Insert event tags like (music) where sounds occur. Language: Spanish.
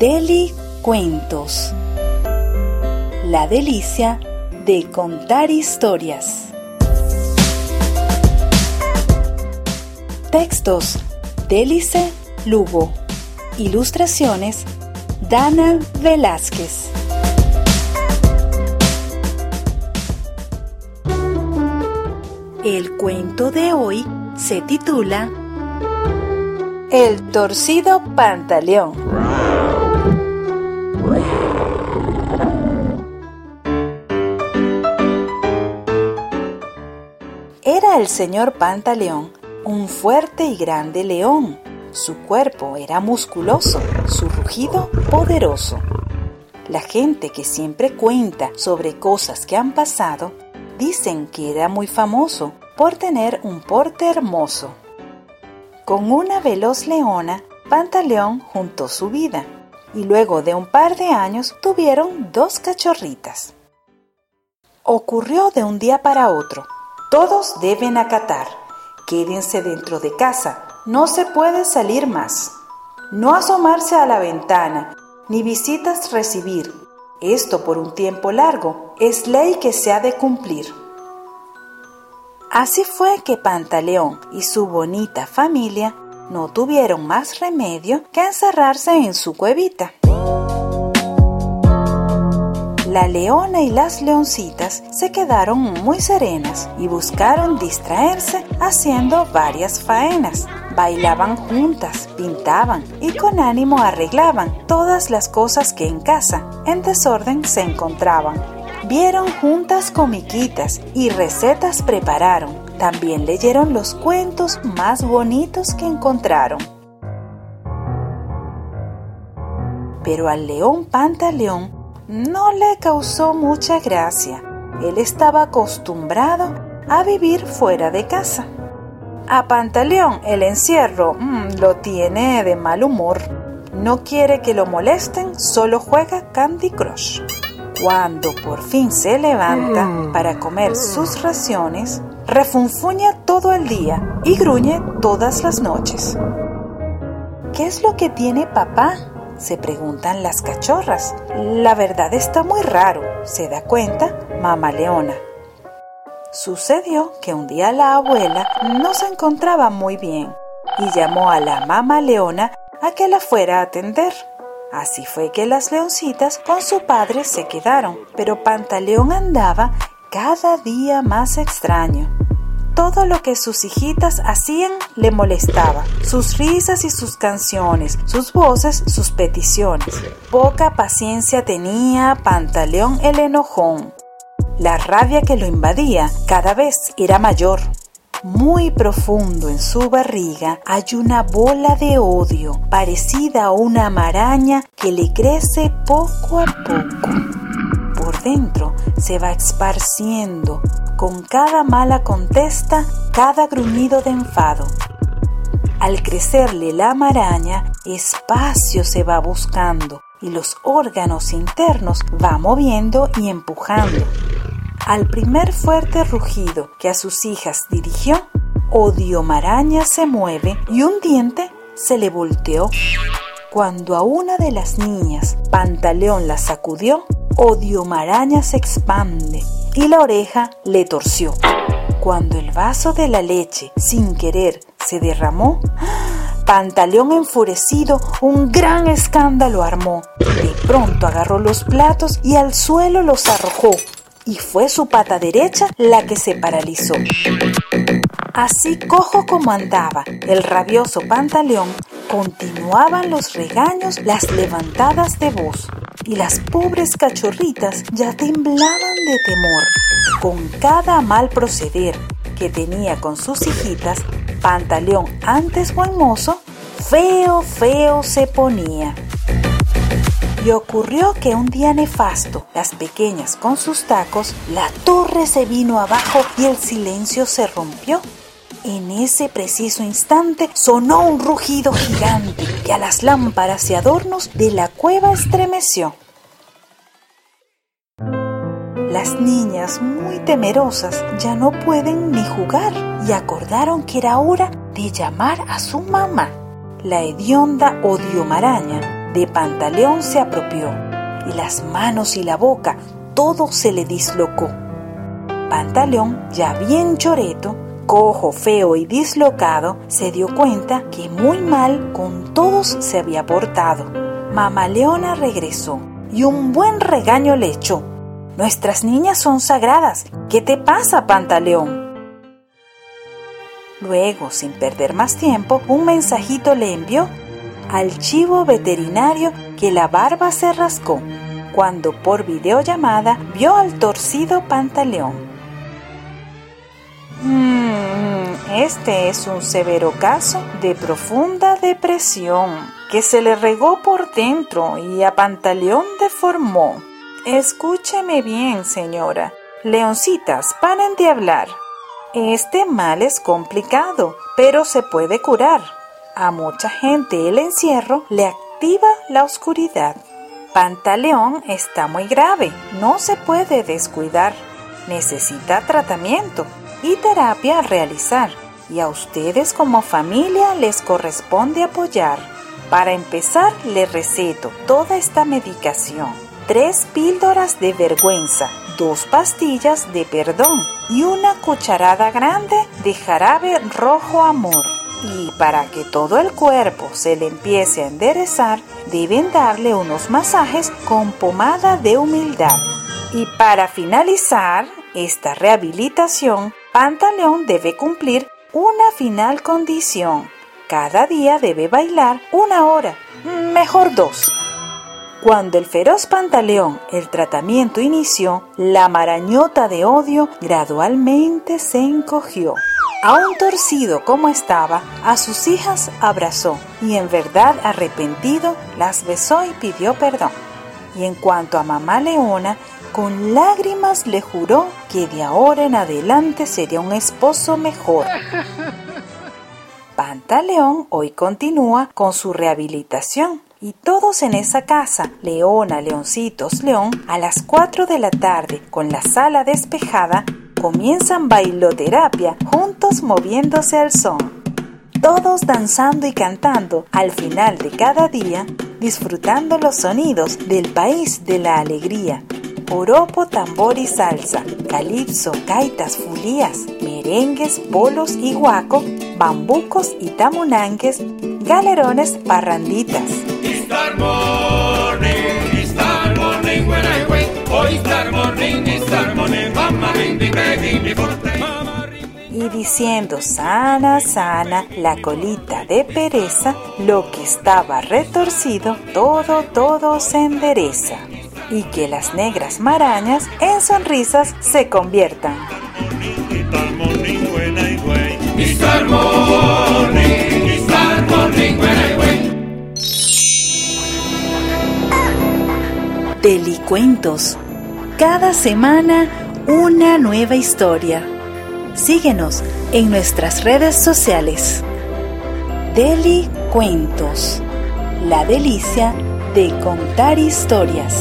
Deli Cuentos. La delicia de contar historias. Textos Délice Lugo. Ilustraciones Dana Velázquez. El cuento de hoy se titula El torcido pantaleón. El señor Pantaleón un fuerte y grande león. Su cuerpo era musculoso, su rugido poderoso. La gente que siempre cuenta sobre cosas que han pasado Dicen que era muy famoso por tener un porte hermoso. Con una veloz leona, Pantaleón juntó su vida y luego de un par de años tuvieron dos cachorritas. Ocurrió de un día para otro. Todos deben acatar. Quédense dentro de casa. No se puede salir más. No asomarse a la ventana, ni visitas recibir, esto por un tiempo largo es ley que se ha de cumplir. Así fue que Pantaleón y su bonita familia no tuvieron más remedio que encerrarse en su cuevita. La leona y las leoncitas se quedaron muy serenas y buscaron distraerse haciendo varias faenas. Bailaban juntas, pintaban y con ánimo arreglaban todas las cosas que en casa en desorden se encontraban. Vieron juntas comiquitas y recetas prepararon. También leyeron los cuentos más bonitos que encontraron. Pero al león Pantaleón no le causó mucha gracia. Él estaba acostumbrado a vivir fuera de casa. A Pantaleón el encierro mm, lo tiene de mal humor. No quiere que lo molesten, solo juega Candy Crush. Cuando por fin se levanta mm. para comer sus raciones, refunfuña todo el día y gruñe todas las noches. ¿Qué es lo que tiene papá? Se preguntan las cachorras. La verdad está muy raro, se da cuenta mamá leona. Sucedió que un día la abuela no se encontraba muy bien y llamó a la mamá leona a que la fuera a atender. Así fue que las leoncitas con su padre se quedaron, pero Pantaleón andaba cada día más extraño. Todo lo que sus hijitas hacían le molestaba, sus risas y sus canciones, sus voces, sus peticiones. Poca paciencia tenía Pantaleón el enojón. La rabia que lo invadía cada vez era mayor. Muy profundo en su barriga hay una bola de odio, parecida a una maraña que le crece poco a poco. Por dentro se va esparciendo con cada mala contesta, cada gruñido de enfado. Al crecerle la maraña, espacio se va buscando y los órganos internos va moviendo y empujando al primer fuerte rugido que a sus hijas dirigió, Odio Maraña se mueve y un diente se le volteó. Cuando a una de las niñas Pantaleón la sacudió, Odio Maraña se expande y la oreja le torció. Cuando el vaso de la leche, sin querer, se derramó, Pantaleón enfurecido un gran escándalo armó. De pronto agarró los platos y al suelo los arrojó y fue su pata derecha la que se paralizó. Así cojo como andaba el rabioso pantaleón, continuaban los regaños, las levantadas de voz, y las pobres cachorritas ya temblaban de temor. Con cada mal proceder que tenía con sus hijitas, Pantaleón antes buen mozo, feo, feo se ponía. Y ocurrió que un día nefasto, las pequeñas con sus tacos, la torre se vino abajo y el silencio se rompió. En ese preciso instante sonó un rugido gigante que a las lámparas y adornos de la cueva estremeció. Las niñas, muy temerosas, ya no pueden ni jugar y acordaron que era hora de llamar a su mamá. La hedionda Maraña de Pantaleón se apropió y las manos y la boca todo se le dislocó. Pantaleón, ya bien choreto, cojo, feo y dislocado, se dio cuenta que muy mal con todos se había portado. Mamá Leona regresó y un buen regaño le echó. Nuestras niñas son sagradas. ¿Qué te pasa, Pantaleón? Luego, sin perder más tiempo, un mensajito le envió al chivo veterinario que la barba se rascó cuando por videollamada vio al torcido Pantaleón. Este es un severo caso de profunda depresión que se le regó por dentro y a Pantaleón deformó. Escúcheme bien, señora. Leoncitas, paren de hablar. Este mal es complicado, pero se puede curar. A mucha gente el encierro le activa la oscuridad. Pantaleón está muy grave, no se puede descuidar. Necesita tratamiento y terapia a realizar y a ustedes como familia les corresponde apoyar. Para empezar, le receto toda esta medicación. Tres píldoras de vergüenza, dos pastillas de perdón y una cucharada grande de jarabe rojo amor. Y para que todo el cuerpo se le empiece a enderezar, deben darle unos masajes con pomada de humildad. Y para finalizar esta rehabilitación, Pantaleón debe cumplir una final condición. Cada día debe bailar una hora, mejor dos. Cuando el feroz Pantaleón el tratamiento inició, la marañota de odio gradualmente se encogió. Aún torcido como estaba, a sus hijas abrazó y en verdad arrepentido las besó y pidió perdón. Y en cuanto a mamá Leona, con lágrimas le juró que de ahora en adelante sería un esposo mejor. (laughs) Pantaleón hoy continúa con su rehabilitación y todos en esa casa, Leona, Leoncitos, León, a las 4 de la tarde, con la sala despejada, comienzan bailoterapia, juntos moviéndose al son. Todos danzando y cantando al final de cada día, disfrutando los sonidos del país de la alegría. Oropo, tambor y salsa, calipso, gaitas, fulías, merengues, bolos y guaco, bambucos y tamunanques, galerones, parranditas. Y diciendo sana, sana, la colita de pereza, lo que estaba retorcido, todo, todo se endereza. Y que las negras marañas en sonrisas se conviertan. Delicuentos. Cada semana una nueva historia. Síguenos en nuestras redes sociales. Delicuentos. La delicia de contar historias.